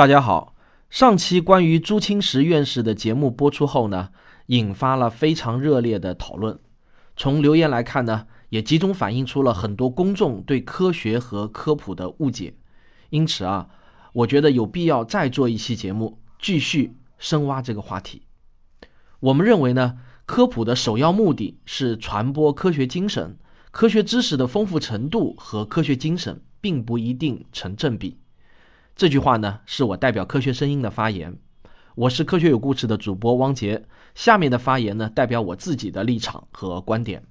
大家好，上期关于朱清时院士的节目播出后呢，引发了非常热烈的讨论。从留言来看呢，也集中反映出了很多公众对科学和科普的误解。因此啊，我觉得有必要再做一期节目，继续深挖这个话题。我们认为呢，科普的首要目的是传播科学精神，科学知识的丰富程度和科学精神并不一定成正比。这句话呢，是我代表科学声音的发言。我是科学有故事的主播汪杰。下面的发言呢，代表我自己的立场和观点。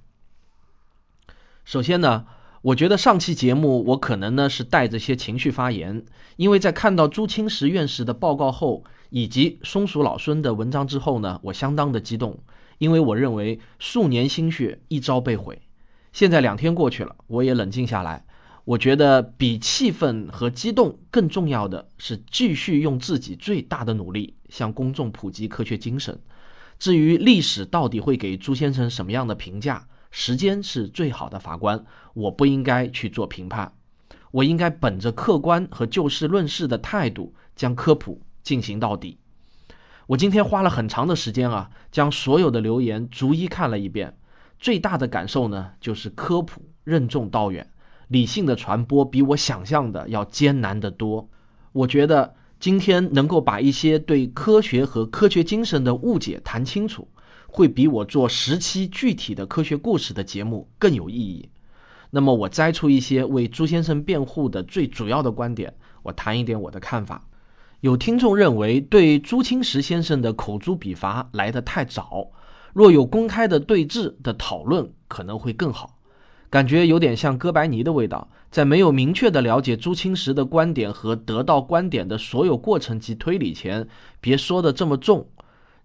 首先呢，我觉得上期节目我可能呢是带着些情绪发言，因为在看到朱清时院士的报告后，以及松鼠老孙的文章之后呢，我相当的激动，因为我认为数年心血一朝被毁。现在两天过去了，我也冷静下来。我觉得比气愤和激动更重要的是继续用自己最大的努力向公众普及科学精神。至于历史到底会给朱先生什么样的评价，时间是最好的法官，我不应该去做评判。我应该本着客观和就事论事的态度，将科普进行到底。我今天花了很长的时间啊，将所有的留言逐一看了一遍。最大的感受呢，就是科普任重道远。理性的传播比我想象的要艰难得多。我觉得今天能够把一些对科学和科学精神的误解谈清楚，会比我做十期具体的科学故事的节目更有意义。那么，我摘出一些为朱先生辩护的最主要的观点，我谈一点我的看法。有听众认为，对朱清时先生的口诛笔伐来得太早，若有公开的对峙的讨论，可能会更好。感觉有点像哥白尼的味道，在没有明确的了解朱清时的观点和得到观点的所有过程及推理前，别说的这么重。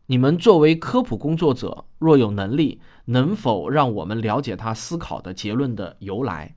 你们作为科普工作者，若有能力，能否让我们了解他思考的结论的由来？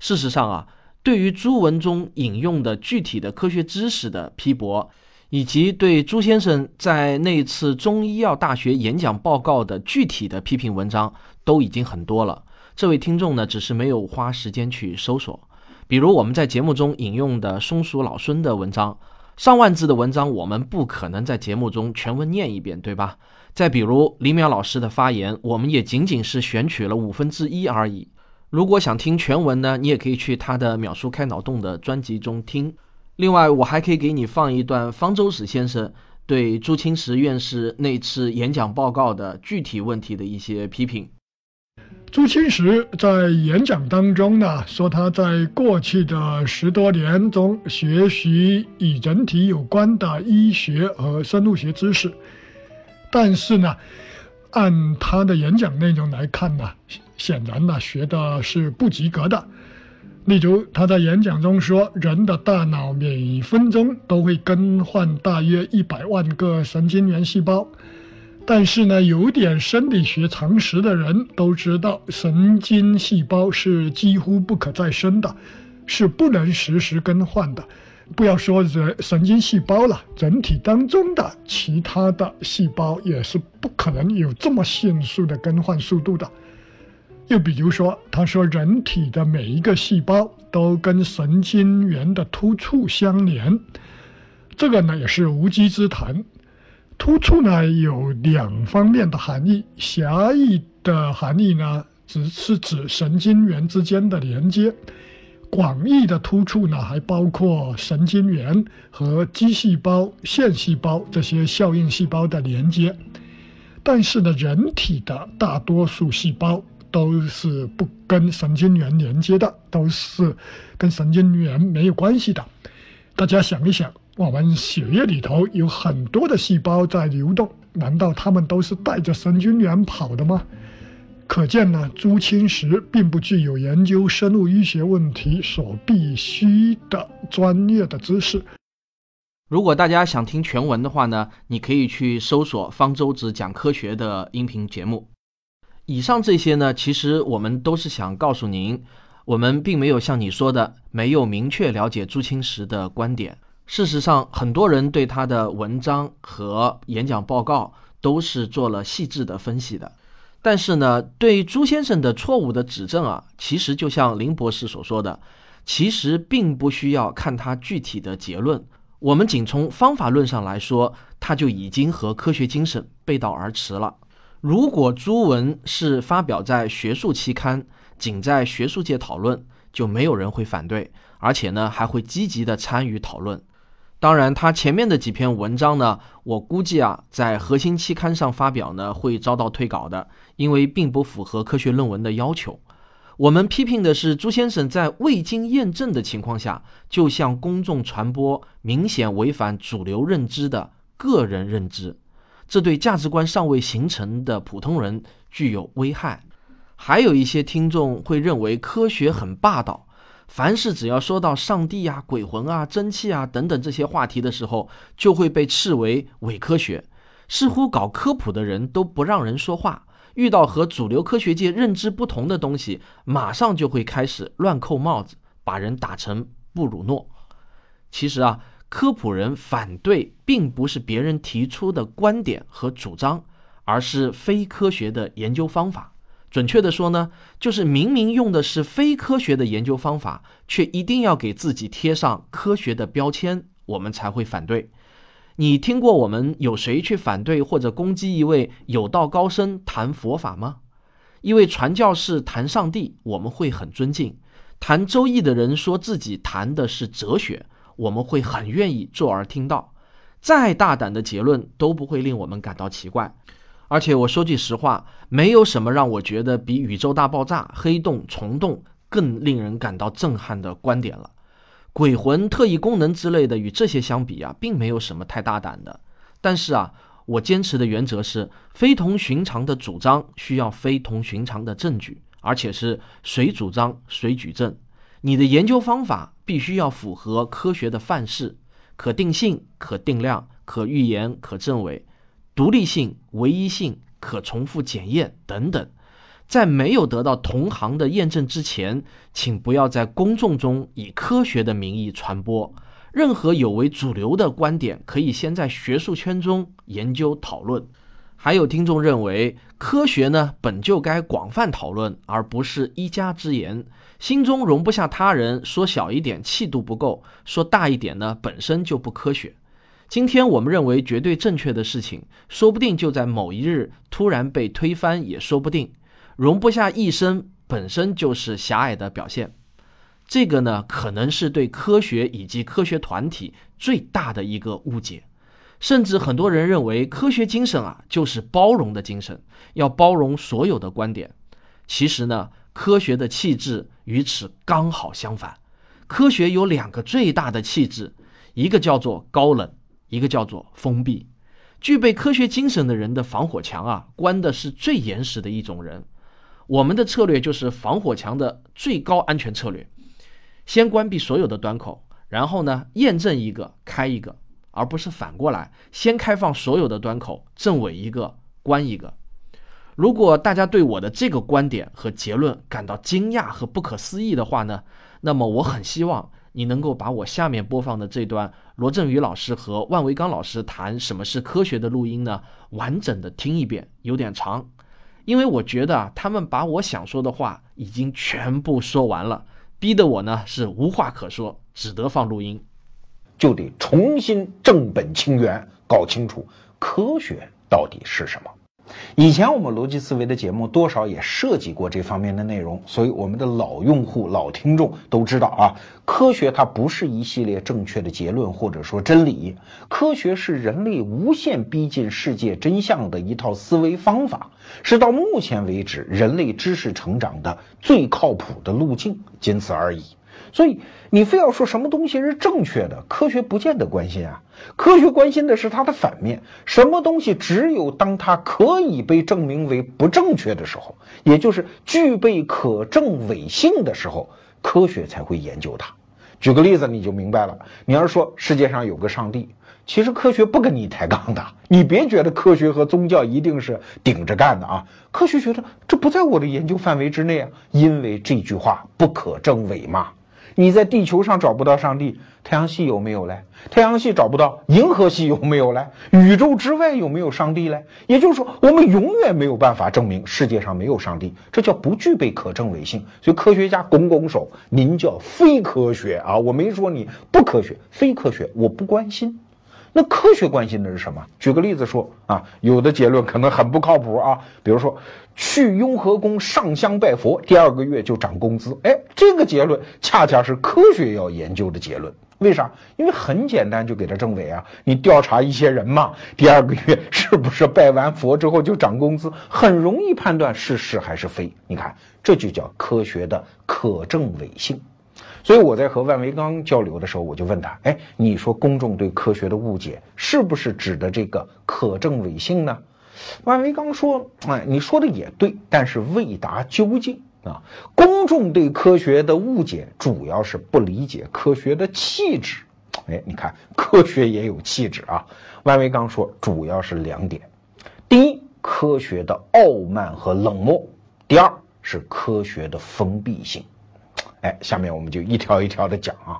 事实上啊，对于朱文中引用的具体的科学知识的批驳，以及对朱先生在那次中医药大学演讲报告的具体的批评文章，都已经很多了。这位听众呢，只是没有花时间去搜索，比如我们在节目中引用的松鼠老孙的文章，上万字的文章，我们不可能在节目中全文念一遍，对吧？再比如李淼老师的发言，我们也仅仅是选取了五分之一而已。如果想听全文呢，你也可以去他的“秒叔开脑洞”的专辑中听。另外，我还可以给你放一段方舟子先生对朱清时院士那次演讲报告的具体问题的一些批评。朱清时在演讲当中呢，说他在过去的十多年中学习与人体有关的医学和生物学知识，但是呢，按他的演讲内容来看呢，显然呢学的是不及格的。例如他在演讲中说，人的大脑每分钟都会更换大约一百万个神经元细胞。但是呢，有点生理学常识的人都知道，神经细胞是几乎不可再生的，是不能实时更换的。不要说人神经细胞了，人体当中的其他的细胞也是不可能有这么迅速的更换速度的。又比如说，他说人体的每一个细胞都跟神经元的突触相连，这个呢也是无稽之谈。突触呢有两方面的含义，狭义的含义呢只是指神经元之间的连接，广义的突触呢还包括神经元和肌细胞、线细胞这些效应细胞的连接。但是呢，人体的大多数细胞都是不跟神经元连接的，都是跟神经元没有关系的。大家想一想。我们血液里头有很多的细胞在流动，难道它们都是带着神经元跑的吗？可见呢，朱清时并不具有研究生物医学问题所必须的专业的知识。如果大家想听全文的话呢，你可以去搜索方舟子讲科学的音频节目。以上这些呢，其实我们都是想告诉您，我们并没有像你说的没有明确了解朱清时的观点。事实上，很多人对他的文章和演讲报告都是做了细致的分析的。但是呢，对朱先生的错误的指正啊，其实就像林博士所说的，其实并不需要看他具体的结论。我们仅从方法论上来说，它就已经和科学精神背道而驰了。如果朱文是发表在学术期刊，仅在学术界讨论，就没有人会反对，而且呢还会积极的参与讨论。当然，他前面的几篇文章呢，我估计啊，在核心期刊上发表呢，会遭到退稿的，因为并不符合科学论文的要求。我们批评的是朱先生在未经验证的情况下，就向公众传播明显违反主流认知的个人认知，这对价值观尚未形成的普通人具有危害。还有一些听众会认为科学很霸道。凡是只要说到上帝啊、鬼魂啊、蒸汽啊等等这些话题的时候，就会被斥为伪科学。似乎搞科普的人都不让人说话，遇到和主流科学界认知不同的东西，马上就会开始乱扣帽子，把人打成布鲁诺。其实啊，科普人反对并不是别人提出的观点和主张，而是非科学的研究方法。准确的说呢，就是明明用的是非科学的研究方法，却一定要给自己贴上科学的标签，我们才会反对。你听过我们有谁去反对或者攻击一位有道高僧谈佛法吗？一位传教士谈上帝，我们会很尊敬；谈周易的人说自己谈的是哲学，我们会很愿意坐而听到。再大胆的结论都不会令我们感到奇怪。而且我说句实话，没有什么让我觉得比宇宙大爆炸、黑洞、虫洞更令人感到震撼的观点了。鬼魂、特异功能之类的，与这些相比啊，并没有什么太大胆的。但是啊，我坚持的原则是：非同寻常的主张需要非同寻常的证据，而且是谁主张谁举证。你的研究方法必须要符合科学的范式：可定性、可定量、可预言、可证伪。独立性、唯一性、可重复检验等等，在没有得到同行的验证之前，请不要在公众中以科学的名义传播。任何有违主流的观点，可以先在学术圈中研究讨论。还有听众认为，科学呢本就该广泛讨论，而不是一家之言。心中容不下他人，说小一点气度不够，说大一点呢本身就不科学。今天我们认为绝对正确的事情，说不定就在某一日突然被推翻，也说不定。容不下一生本身就是狭隘的表现，这个呢，可能是对科学以及科学团体最大的一个误解。甚至很多人认为科学精神啊，就是包容的精神，要包容所有的观点。其实呢，科学的气质与此刚好相反。科学有两个最大的气质，一个叫做高冷。一个叫做封闭，具备科学精神的人的防火墙啊，关的是最严实的一种人。我们的策略就是防火墙的最高安全策略，先关闭所有的端口，然后呢验证一个开一个，而不是反过来，先开放所有的端口，证伪一个关一个。如果大家对我的这个观点和结论感到惊讶和不可思议的话呢，那么我很希望。你能够把我下面播放的这段罗振宇老师和万维刚老师谈什么是科学的录音呢？完整的听一遍，有点长，因为我觉得啊，他们把我想说的话已经全部说完了，逼得我呢是无话可说，只得放录音，就得重新正本清源，搞清楚科学到底是什么。以前我们逻辑思维的节目多少也涉及过这方面的内容，所以我们的老用户、老听众都知道啊，科学它不是一系列正确的结论或者说真理，科学是人类无限逼近世界真相的一套思维方法，是到目前为止人类知识成长的最靠谱的路径，仅此而已。所以你非要说什么东西是正确的，科学不见得关心啊。科学关心的是它的反面，什么东西只有当它可以被证明为不正确的时候，也就是具备可证伪性的时候，科学才会研究它。举个例子你就明白了。你要是说世界上有个上帝，其实科学不跟你抬杠的。你别觉得科学和宗教一定是顶着干的啊。科学觉得这不在我的研究范围之内啊，因为这句话不可证伪嘛。你在地球上找不到上帝，太阳系有没有嘞？太阳系找不到，银河系有没有嘞？宇宙之外有没有上帝嘞？也就是说，我们永远没有办法证明世界上没有上帝，这叫不具备可证伪性。所以科学家拱拱手，您叫非科学啊！我没说你不科学，非科学，我不关心。那科学关心的是什么？举个例子说啊，有的结论可能很不靠谱啊，比如说去雍和宫上香拜佛，第二个月就涨工资。哎，这个结论恰恰是科学要研究的结论。为啥？因为很简单，就给他证伪啊。你调查一些人嘛，第二个月是不是拜完佛之后就涨工资，很容易判断是是还是非。你看，这就叫科学的可证伪性。所以我在和万维刚交流的时候，我就问他：哎，你说公众对科学的误解是不是指的这个可证伪性呢？万维刚说：哎，你说的也对，但是未达究竟啊。公众对科学的误解主要是不理解科学的气质。哎，你看，科学也有气质啊。万维刚说，主要是两点：第一，科学的傲慢和冷漠；第二是科学的封闭性。哎，下面我们就一条一条的讲啊。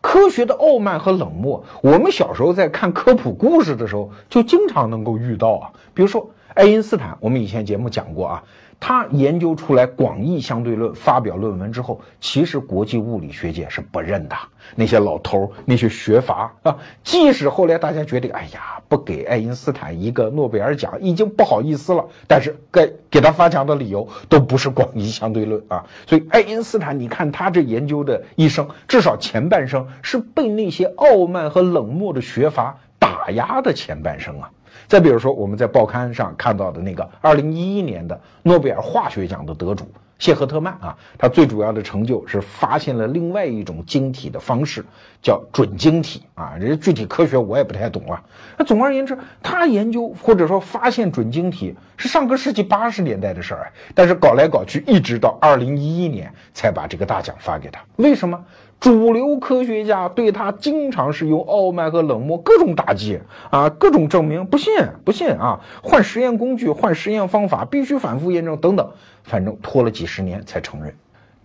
科学的傲慢和冷漠，我们小时候在看科普故事的时候，就经常能够遇到啊。比如说爱因斯坦，我们以前节目讲过啊。他研究出来广义相对论，发表论文之后，其实国际物理学界是不认的。那些老头儿，那些学阀啊，即使后来大家觉得，哎呀，不给爱因斯坦一个诺贝尔奖，已经不好意思了。但是该给他发奖的理由都不是广义相对论啊。所以爱因斯坦，你看他这研究的一生，至少前半生是被那些傲慢和冷漠的学阀打压的前半生啊。再比如说，我们在报刊上看到的那个二零一一年的诺贝尔化学奖的得主谢赫特曼啊，他最主要的成就是发现了另外一种晶体的方式，叫准晶体啊。这具体科学我也不太懂啊。那总而言之，他研究或者说发现准晶体是上个世纪八十年代的事儿，但是搞来搞去，一直到二零一一年才把这个大奖发给他。为什么？主流科学家对他经常是用傲慢和冷漠，各种打击啊，各种证明，不信不信啊，换实验工具，换实验方法，必须反复验证等等，反正拖了几十年才承认。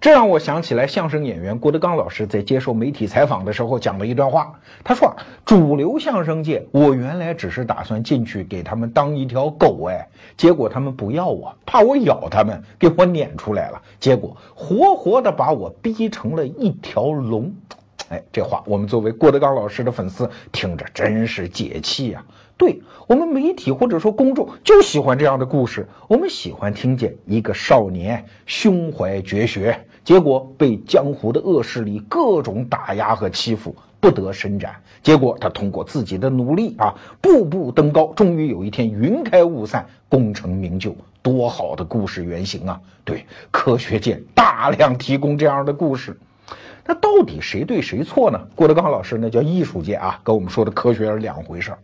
这让我想起来相声演员郭德纲老师在接受媒体采访的时候讲的一段话。他说：“主流相声界，我原来只是打算进去给他们当一条狗，哎，结果他们不要我，怕我咬他们，给我撵出来了。结果活活的把我逼成了一条龙。”哎，这话我们作为郭德纲老师的粉丝听着真是解气呀。对我们媒体或者说公众就喜欢这样的故事，我们喜欢听见一个少年胸怀绝学，结果被江湖的恶势力各种打压和欺负，不得伸展。结果他通过自己的努力啊，步步登高，终于有一天云开雾散，功成名就。多好的故事原型啊！对，科学界大量提供这样的故事。那到底谁对谁错呢？郭德纲老师那叫艺术界啊，跟我们说的科学是两回事儿。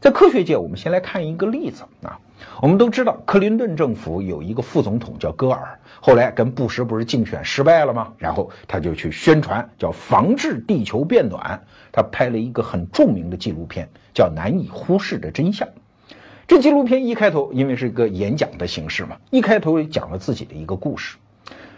在科学界，我们先来看一个例子啊。我们都知道，克林顿政府有一个副总统叫戈尔，后来跟布什不是竞选失败了吗？然后他就去宣传叫防治地球变暖，他拍了一个很著名的纪录片，叫《难以忽视的真相》。这纪录片一开头，因为是一个演讲的形式嘛，一开头讲了自己的一个故事。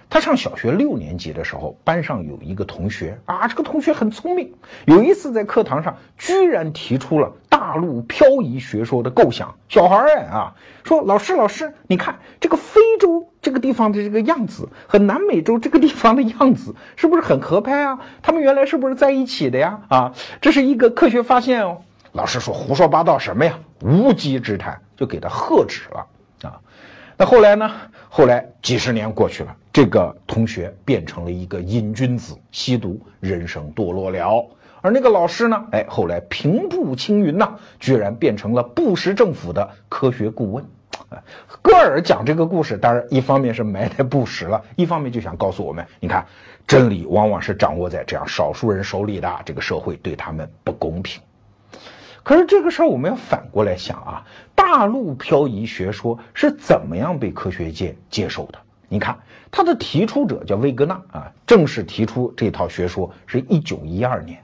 他上小学六年级的时候，班上有一个同学啊，这个同学很聪明。有一次在课堂上，居然提出了大陆漂移学说的构想。小孩儿啊，说老师老师，你看这个非洲这个地方的这个样子和南美洲这个地方的样子，是不是很合拍啊？他们原来是不是在一起的呀？啊，这是一个科学发现哦。老师说胡说八道什么呀？无稽之谈，就给他喝止了啊。那后来呢？后来几十年过去了，这个同学变成了一个瘾君子，吸毒，人生堕落了。而那个老师呢？哎，后来平步青云呐，居然变成了布什政府的科学顾问。戈尔讲这个故事，当然一方面是埋汰布什了，一方面就想告诉我们：你看，真理往往是掌握在这样少数人手里的，这个社会对他们不公平。可是这个事儿我们要反过来想啊，大陆漂移学说是怎么样被科学界接受的？你看，他的提出者叫魏格纳啊，正式提出这套学说是一九一二年。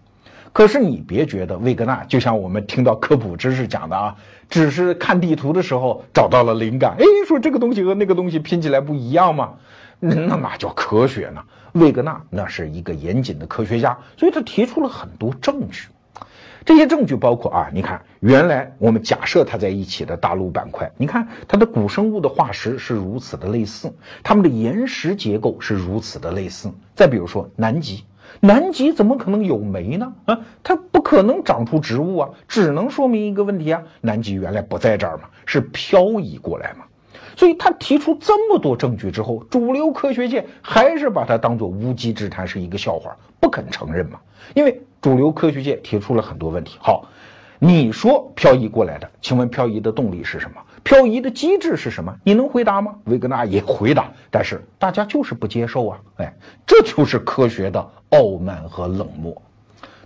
可是你别觉得魏格纳就像我们听到科普知识讲的啊，只是看地图的时候找到了灵感，哎，说这个东西和那个东西拼起来不一样吗？那哪叫科学呢？魏格纳那是一个严谨的科学家，所以他提出了很多证据。这些证据包括啊，你看，原来我们假设它在一起的大陆板块，你看它的古生物的化石是如此的类似，它们的岩石结构是如此的类似。再比如说南极，南极怎么可能有煤呢？啊，它不可能长出植物啊，只能说明一个问题啊，南极原来不在这儿嘛，是漂移过来嘛。所以他提出这么多证据之后，主流科学界还是把它当做无稽之谈，是一个笑话，不肯承认嘛。因为主流科学界提出了很多问题。好，你说漂移过来的，请问漂移的动力是什么？漂移的机制是什么？你能回答吗？维格纳也回答，但是大家就是不接受啊。哎，这就是科学的傲慢和冷漠。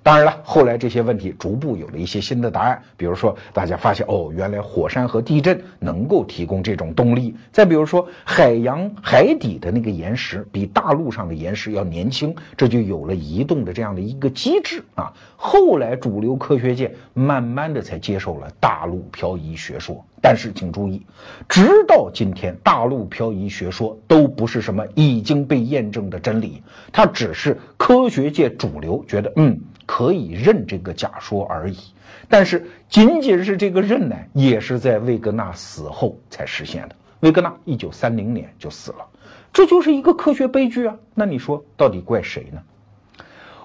当然了，后来这些问题逐步有了一些新的答案。比如说，大家发现哦，原来火山和地震能够提供这种动力。再比如说，海洋海底的那个岩石比大陆上的岩石要年轻，这就有了移动的这样的一个机制啊。后来主流科学界慢慢的才接受了大陆漂移学说。但是请注意，直到今天，大陆漂移学说都不是什么已经被验证的真理，它只是科学界主流觉得嗯。可以认这个假说而已，但是仅仅是这个认呢，也是在魏格纳死后才实现的。魏格纳一九三零年就死了，这就是一个科学悲剧啊！那你说到底怪谁呢？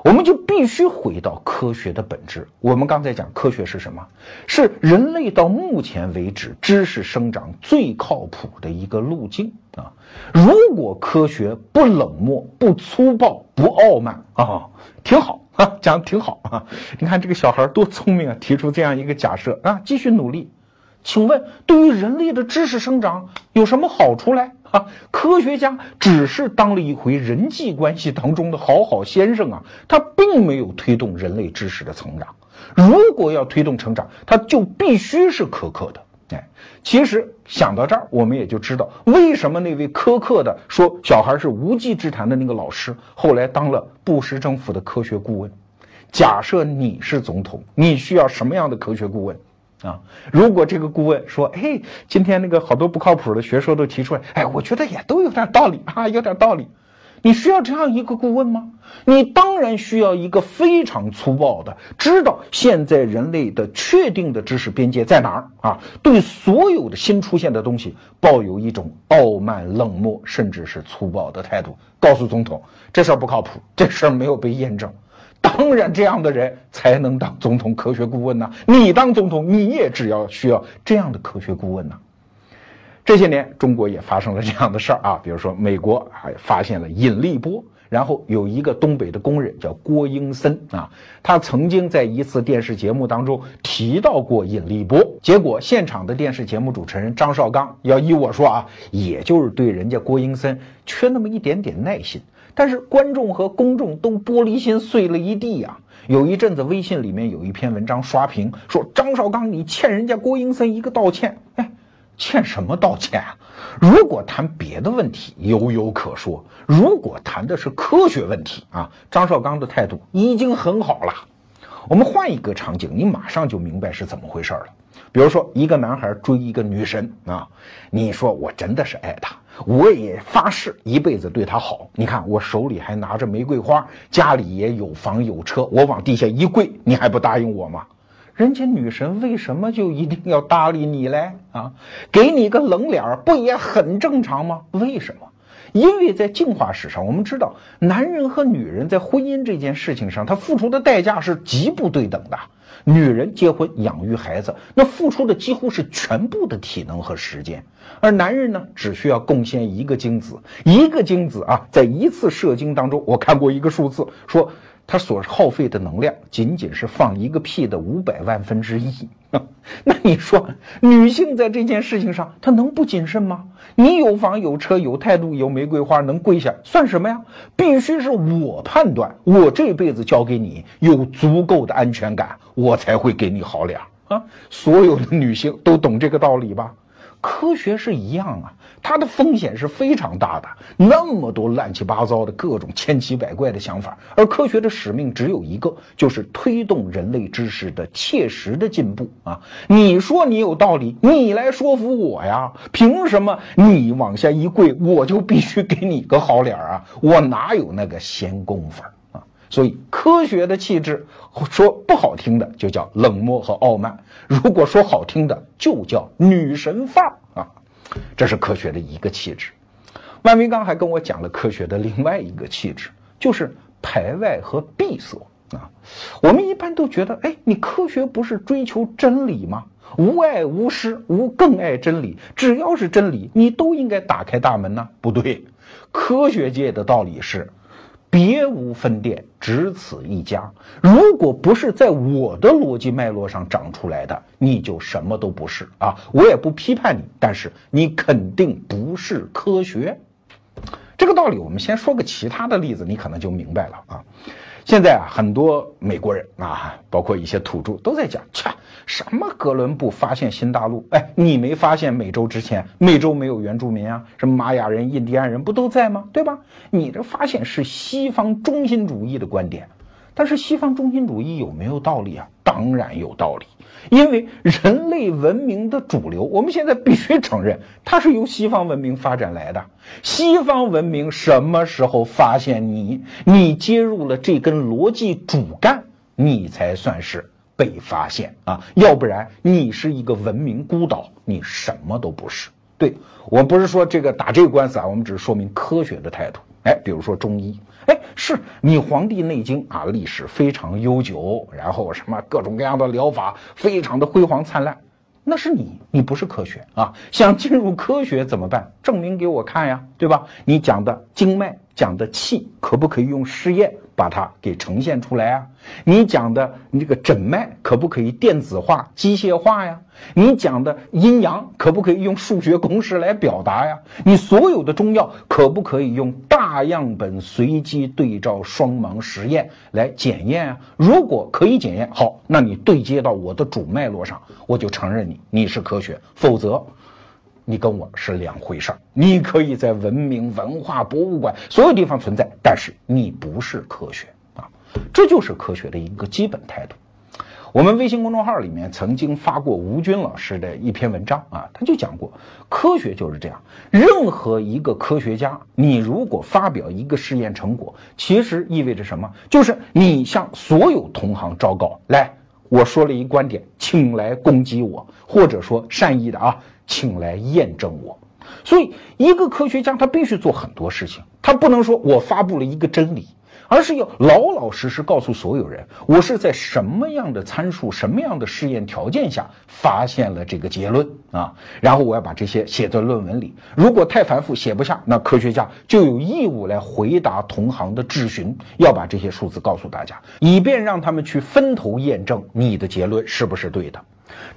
我们就必须回到科学的本质。我们刚才讲科学是什么？是人类到目前为止知识生长最靠谱的一个路径啊！如果科学不冷漠、不粗暴、不傲慢啊，挺好。啊，讲的挺好啊！你看这个小孩多聪明啊，提出这样一个假设啊，继续努力。请问，对于人类的知识生长有什么好处嘞？啊，科学家只是当了一回人际关系当中的好好先生啊，他并没有推动人类知识的成长。如果要推动成长，他就必须是苛刻的。哎，其实想到这儿，我们也就知道为什么那位苛刻的说小孩是无稽之谈的那个老师，后来当了布什政府的科学顾问。假设你是总统，你需要什么样的科学顾问啊？如果这个顾问说：“哎，今天那个好多不靠谱的学说都提出来，哎，我觉得也都有点道理啊，有点道理。”你需要这样一个顾问吗？你当然需要一个非常粗暴的，知道现在人类的确定的知识边界在哪儿啊？对所有的新出现的东西抱有一种傲慢、冷漠，甚至是粗暴的态度，告诉总统这事儿不靠谱，这事儿没有被验证。当然，这样的人才能当总统科学顾问呢。你当总统，你也只要需要这样的科学顾问呢。这些年，中国也发生了这样的事儿啊，比如说美国还发现了引力波，然后有一个东北的工人叫郭英森啊，他曾经在一次电视节目当中提到过引力波，结果现场的电视节目主持人张绍刚要依我说啊，也就是对人家郭英森缺那么一点点耐心，但是观众和公众都玻璃心碎了一地呀。有一阵子微信里面有一篇文章刷屏，说张绍刚你欠人家郭英森一个道歉，哎。欠什么道歉啊？如果谈别的问题，有有可说；如果谈的是科学问题啊，张绍刚的态度已经很好了。我们换一个场景，你马上就明白是怎么回事了。比如说，一个男孩追一个女神啊，你说我真的是爱她，我也发誓一辈子对她好。你看我手里还拿着玫瑰花，家里也有房有车，我往地下一跪，你还不答应我吗？人家女神为什么就一定要搭理你嘞？啊，给你个冷脸不也很正常吗？为什么？因为在进化史上，我们知道男人和女人在婚姻这件事情上，他付出的代价是极不对等的。女人结婚养育孩子，那付出的几乎是全部的体能和时间，而男人呢，只需要贡献一个精子，一个精子啊，在一次射精当中，我看过一个数字说。它所耗费的能量仅仅是放一个屁的五百万分之一，那你说女性在这件事情上她能不谨慎吗？你有房有车有态度有玫瑰花能跪下算什么呀？必须是我判断，我这辈子交给你有足够的安全感，我才会给你好脸啊！所有的女性都懂这个道理吧？科学是一样啊，它的风险是非常大的，那么多乱七八糟的各种千奇百怪的想法，而科学的使命只有一个，就是推动人类知识的切实的进步啊！你说你有道理，你来说服我呀？凭什么你往下一跪，我就必须给你个好脸啊？我哪有那个闲工夫啊？所以，科学的气质，说不好听的就叫冷漠和傲慢；如果说好听的，就叫女神范儿。这是科学的一个气质。万维刚还跟我讲了科学的另外一个气质，就是排外和闭塞啊。我们一般都觉得，哎，你科学不是追求真理吗？无爱无失，无更爱真理。只要是真理，你都应该打开大门呢。不对，科学界的道理是。别无分店，只此一家。如果不是在我的逻辑脉络上长出来的，你就什么都不是啊！我也不批判你，但是你肯定不是科学。这个道理，我们先说个其他的例子，你可能就明白了啊。现在啊，很多美国人啊，包括一些土著都在讲，切，什么哥伦布发现新大陆？哎，你没发现美洲之前，美洲没有原住民啊？什么玛雅人、印第安人不都在吗？对吧？你这发现是西方中心主义的观点。但是西方中心主义有没有道理啊？当然有道理，因为人类文明的主流，我们现在必须承认，它是由西方文明发展来的。西方文明什么时候发现你？你接入了这根逻辑主干，你才算是被发现啊！要不然你是一个文明孤岛，你什么都不是。对我不是说这个打这个官司啊，我们只是说明科学的态度。哎，比如说中医。哎，是你《黄帝内经》啊，历史非常悠久，然后什么各种各样的疗法，非常的辉煌灿烂，那是你，你不是科学啊！想进入科学怎么办？证明给我看呀，对吧？你讲的经脉。讲的气可不可以用试验把它给呈现出来啊？你讲的你这个诊脉可不可以电子化、机械化呀？你讲的阴阳可不可以用数学公式来表达呀？你所有的中药可不可以用大样本随机对照双盲实验来检验啊？如果可以检验，好，那你对接到我的主脉络上，我就承认你你是科学，否则。你跟我是两回事儿。你可以在文明、文化、博物馆所有地方存在，但是你不是科学啊！这就是科学的一个基本态度。我们微信公众号里面曾经发过吴军老师的一篇文章啊，他就讲过，科学就是这样。任何一个科学家，你如果发表一个试验成果，其实意味着什么？就是你向所有同行昭告：来，我说了一观点，请来攻击我，或者说善意的啊。请来验证我，所以一个科学家他必须做很多事情，他不能说我发布了一个真理，而是要老老实实告诉所有人，我是在什么样的参数、什么样的试验条件下发现了这个结论啊，然后我要把这些写在论文里。如果太繁复写不下，那科学家就有义务来回答同行的质询，要把这些数字告诉大家，以便让他们去分头验证你的结论是不是对的。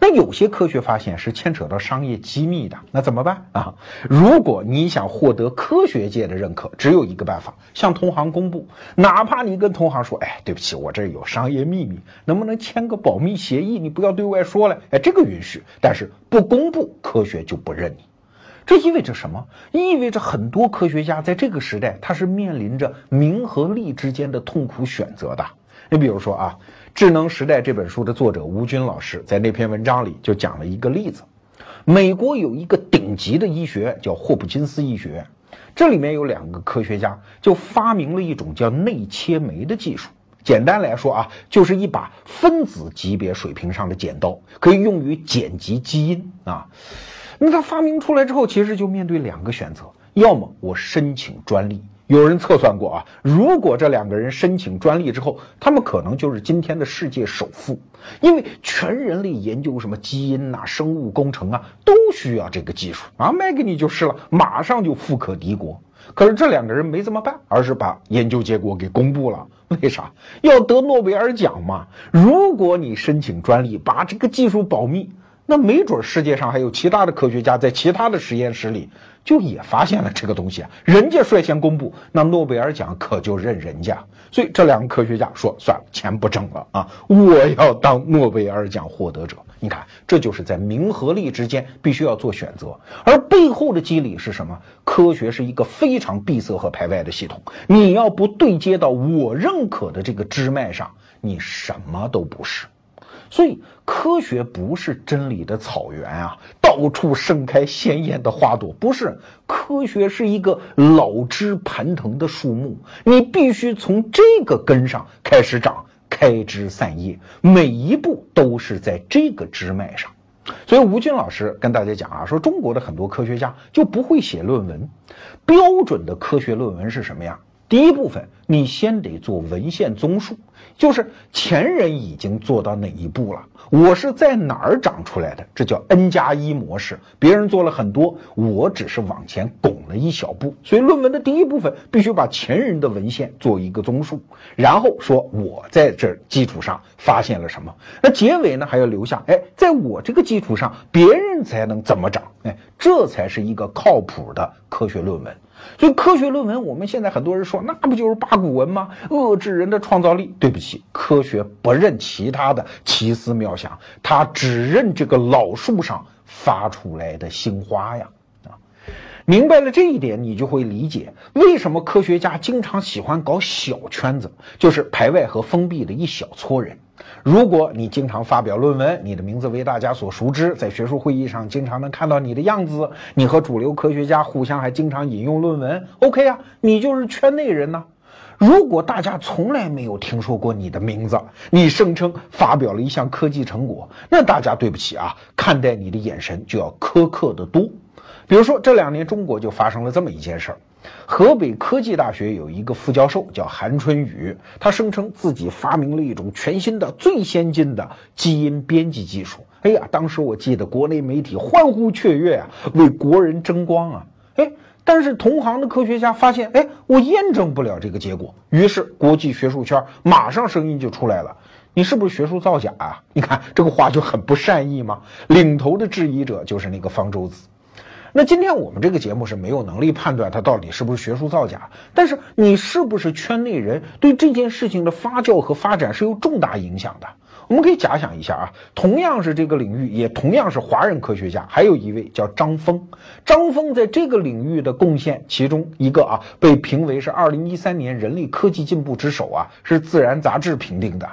那有些科学发现是牵扯到商业机密的，那怎么办啊？如果你想获得科学界的认可，只有一个办法，向同行公布。哪怕你跟同行说：“哎，对不起，我这有商业秘密，能不能签个保密协议？你不要对外说了。”哎，这个允许，但是不公布，科学就不认你。这意味着什么？意味着很多科学家在这个时代，他是面临着名和利之间的痛苦选择的。你比如说啊。《智能时代》这本书的作者吴军老师在那篇文章里就讲了一个例子：美国有一个顶级的医学院叫霍普金斯医学院，这里面有两个科学家就发明了一种叫内切酶的技术。简单来说啊，就是一把分子级别水平上的剪刀，可以用于剪辑基因啊。那他发明出来之后，其实就面对两个选择：要么我申请专利。有人测算过啊，如果这两个人申请专利之后，他们可能就是今天的世界首富，因为全人类研究什么基因呐、生物工程啊，都需要这个技术啊，卖给你就是了，马上就富可敌国。可是这两个人没这么办，而是把研究结果给公布了。为啥？要得诺贝尔奖嘛。如果你申请专利，把这个技术保密。那没准世界上还有其他的科学家在其他的实验室里就也发现了这个东西啊，人家率先公布，那诺贝尔奖可就认人家。所以这两个科学家说算了，钱不挣了啊，我要当诺贝尔奖获得者。你看，这就是在名和利之间必须要做选择，而背后的机理是什么？科学是一个非常闭塞和排外的系统，你要不对接到我认可的这个支脉上，你什么都不是。所以，科学不是真理的草原啊，到处盛开鲜艳的花朵，不是。科学是一个老枝盘藤的树木，你必须从这个根上开始长，开枝散叶，每一步都是在这个枝脉上。所以，吴军老师跟大家讲啊，说中国的很多科学家就不会写论文，标准的科学论文是什么呀？第一部分，你先得做文献综述，就是前人已经做到哪一步了，我是在哪儿长出来的，这叫 N 加一模式。别人做了很多，我只是往前拱了一小步。所以论文的第一部分必须把前人的文献做一个综述，然后说我在这基础上发现了什么。那结尾呢还要留下，哎，在我这个基础上，别人才能怎么长？哎，这才是一个靠谱的科学论文。所以科学论文，我们现在很多人说，那不就是八股文吗？遏制人的创造力。对对不起，科学不认其他的奇思妙想，它只认这个老树上发出来的新花呀！啊，明白了这一点，你就会理解为什么科学家经常喜欢搞小圈子，就是排外和封闭的一小撮人。如果你经常发表论文，你的名字为大家所熟知，在学术会议上经常能看到你的样子，你和主流科学家互相还经常引用论文，OK 啊，你就是圈内人呢。如果大家从来没有听说过你的名字，你声称发表了一项科技成果，那大家对不起啊，看待你的眼神就要苛刻的多。比如说这两年中国就发生了这么一件事儿。河北科技大学有一个副教授叫韩春雨，他声称自己发明了一种全新的、最先进的基因编辑技术。哎呀，当时我记得国内媒体欢呼雀跃啊，为国人争光啊！哎，但是同行的科学家发现，哎，我验证不了这个结果。于是国际学术圈马上声音就出来了：你是不是学术造假啊？你看这个话就很不善意吗？领头的质疑者就是那个方舟子。那今天我们这个节目是没有能力判断他到底是不是学术造假，但是你是不是圈内人，对这件事情的发酵和发展是有重大影响的。我们可以假想一下啊，同样是这个领域，也同样是华人科学家，还有一位叫张峰。张峰在这个领域的贡献，其中一个啊，被评为是二零一三年人类科技进步之首啊，是《自然》杂志评定的。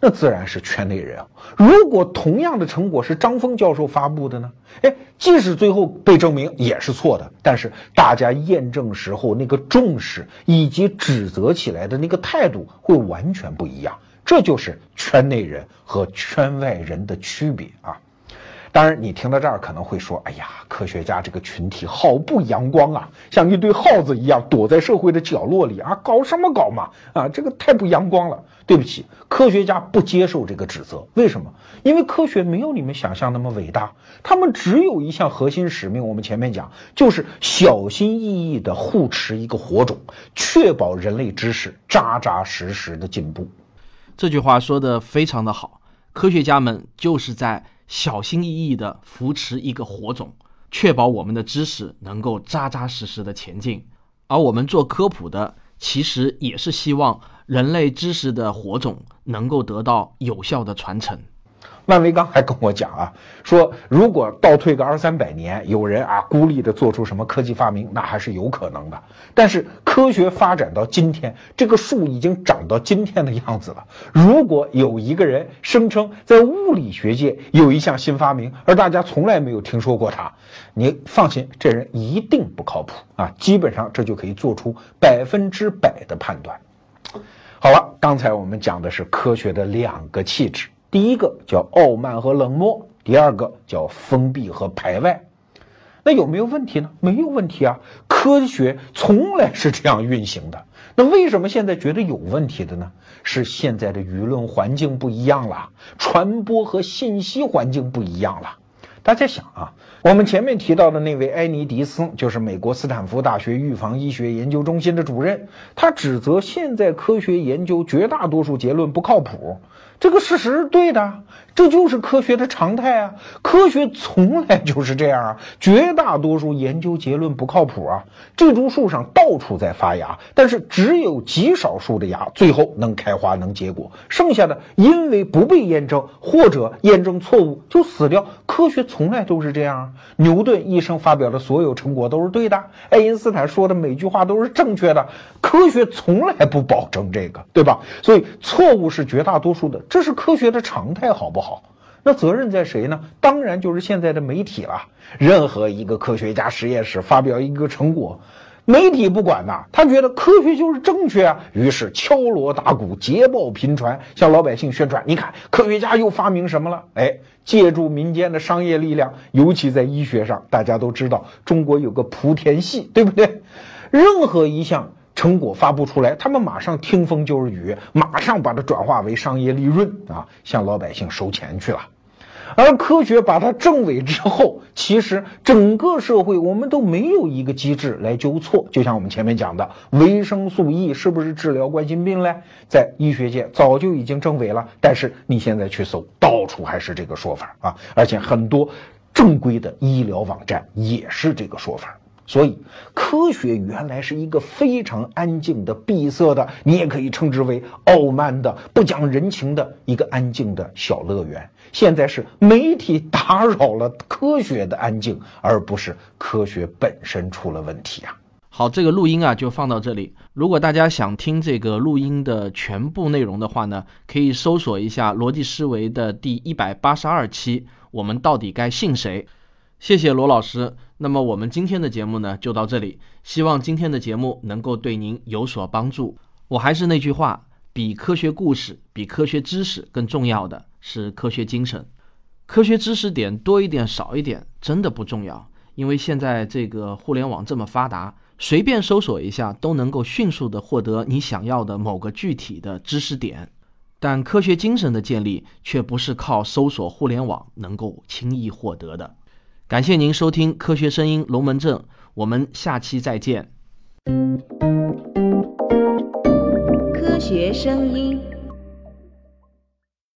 那自然是圈内人啊。如果同样的成果是张峰教授发布的呢？哎，即使最后被证明也是错的，但是大家验证时候那个重视以及指责起来的那个态度会完全不一样。这就是圈内人和圈外人的区别啊。当然，你听到这儿可能会说：“哎呀，科学家这个群体好不阳光啊，像一堆耗子一样躲在社会的角落里啊，搞什么搞嘛？啊，这个太不阳光了。”对不起，科学家不接受这个指责。为什么？因为科学没有你们想象那么伟大，他们只有一项核心使命。我们前面讲，就是小心翼翼地护持一个火种，确保人类知识扎扎实实的进步。这句话说的非常的好，科学家们就是在。小心翼翼地扶持一个火种，确保我们的知识能够扎扎实实的前进。而我们做科普的，其实也是希望人类知识的火种能够得到有效的传承。万维刚还跟我讲啊，说如果倒退个二三百年，有人啊孤立的做出什么科技发明，那还是有可能的。但是科学发展到今天，这个树已经长到今天的样子了。如果有一个人声称在物理学界有一项新发明，而大家从来没有听说过他，你放心，这人一定不靠谱啊！基本上这就可以做出百分之百的判断。好了，刚才我们讲的是科学的两个气质。第一个叫傲慢和冷漠，第二个叫封闭和排外，那有没有问题呢？没有问题啊，科学从来是这样运行的。那为什么现在觉得有问题的呢？是现在的舆论环境不一样了，传播和信息环境不一样了。大家想啊，我们前面提到的那位埃尼迪斯，就是美国斯坦福大学预防医学研究中心的主任，他指责现在科学研究绝大多数结论不靠谱。这个事实是对的。这就是科学的常态啊！科学从来就是这样啊！绝大多数研究结论不靠谱啊！这株树上到处在发芽，但是只有极少数的芽最后能开花能结果，剩下的因为不被验证或者验证错误就死掉。科学从来都是这样啊！牛顿一生发表的所有成果都是对的，爱因斯坦说的每句话都是正确的。科学从来不保证这个，对吧？所以错误是绝大多数的，这是科学的常态，好不好？好，那责任在谁呢？当然就是现在的媒体了。任何一个科学家实验室发表一个成果，媒体不管呐，他觉得科学就是正确啊，于是敲锣打鼓、捷报频传，向老百姓宣传。你看，科学家又发明什么了？哎，借助民间的商业力量，尤其在医学上，大家都知道中国有个莆田系，对不对？任何一项。成果发布出来，他们马上听风就是雨，马上把它转化为商业利润啊，向老百姓收钱去了。而科学把它证伪之后，其实整个社会我们都没有一个机制来纠错。就像我们前面讲的，维生素 E 是不是治疗冠心病嘞？在医学界早就已经证伪了，但是你现在去搜，到处还是这个说法啊，而且很多正规的医疗网站也是这个说法。所以，科学原来是一个非常安静的、闭塞的，你也可以称之为傲慢的、不讲人情的一个安静的小乐园。现在是媒体打扰了科学的安静，而不是科学本身出了问题啊！好，这个录音啊就放到这里。如果大家想听这个录音的全部内容的话呢，可以搜索一下逻辑思维的第一百八十二期。我们到底该信谁？谢谢罗老师。那么我们今天的节目呢，就到这里。希望今天的节目能够对您有所帮助。我还是那句话，比科学故事、比科学知识更重要的是科学精神。科学知识点多一点、少一点，真的不重要。因为现在这个互联网这么发达，随便搜索一下都能够迅速的获得你想要的某个具体的知识点。但科学精神的建立却不是靠搜索互联网能够轻易获得的。感谢您收听《科学声音龙门阵》，我们下期再见。科学声音。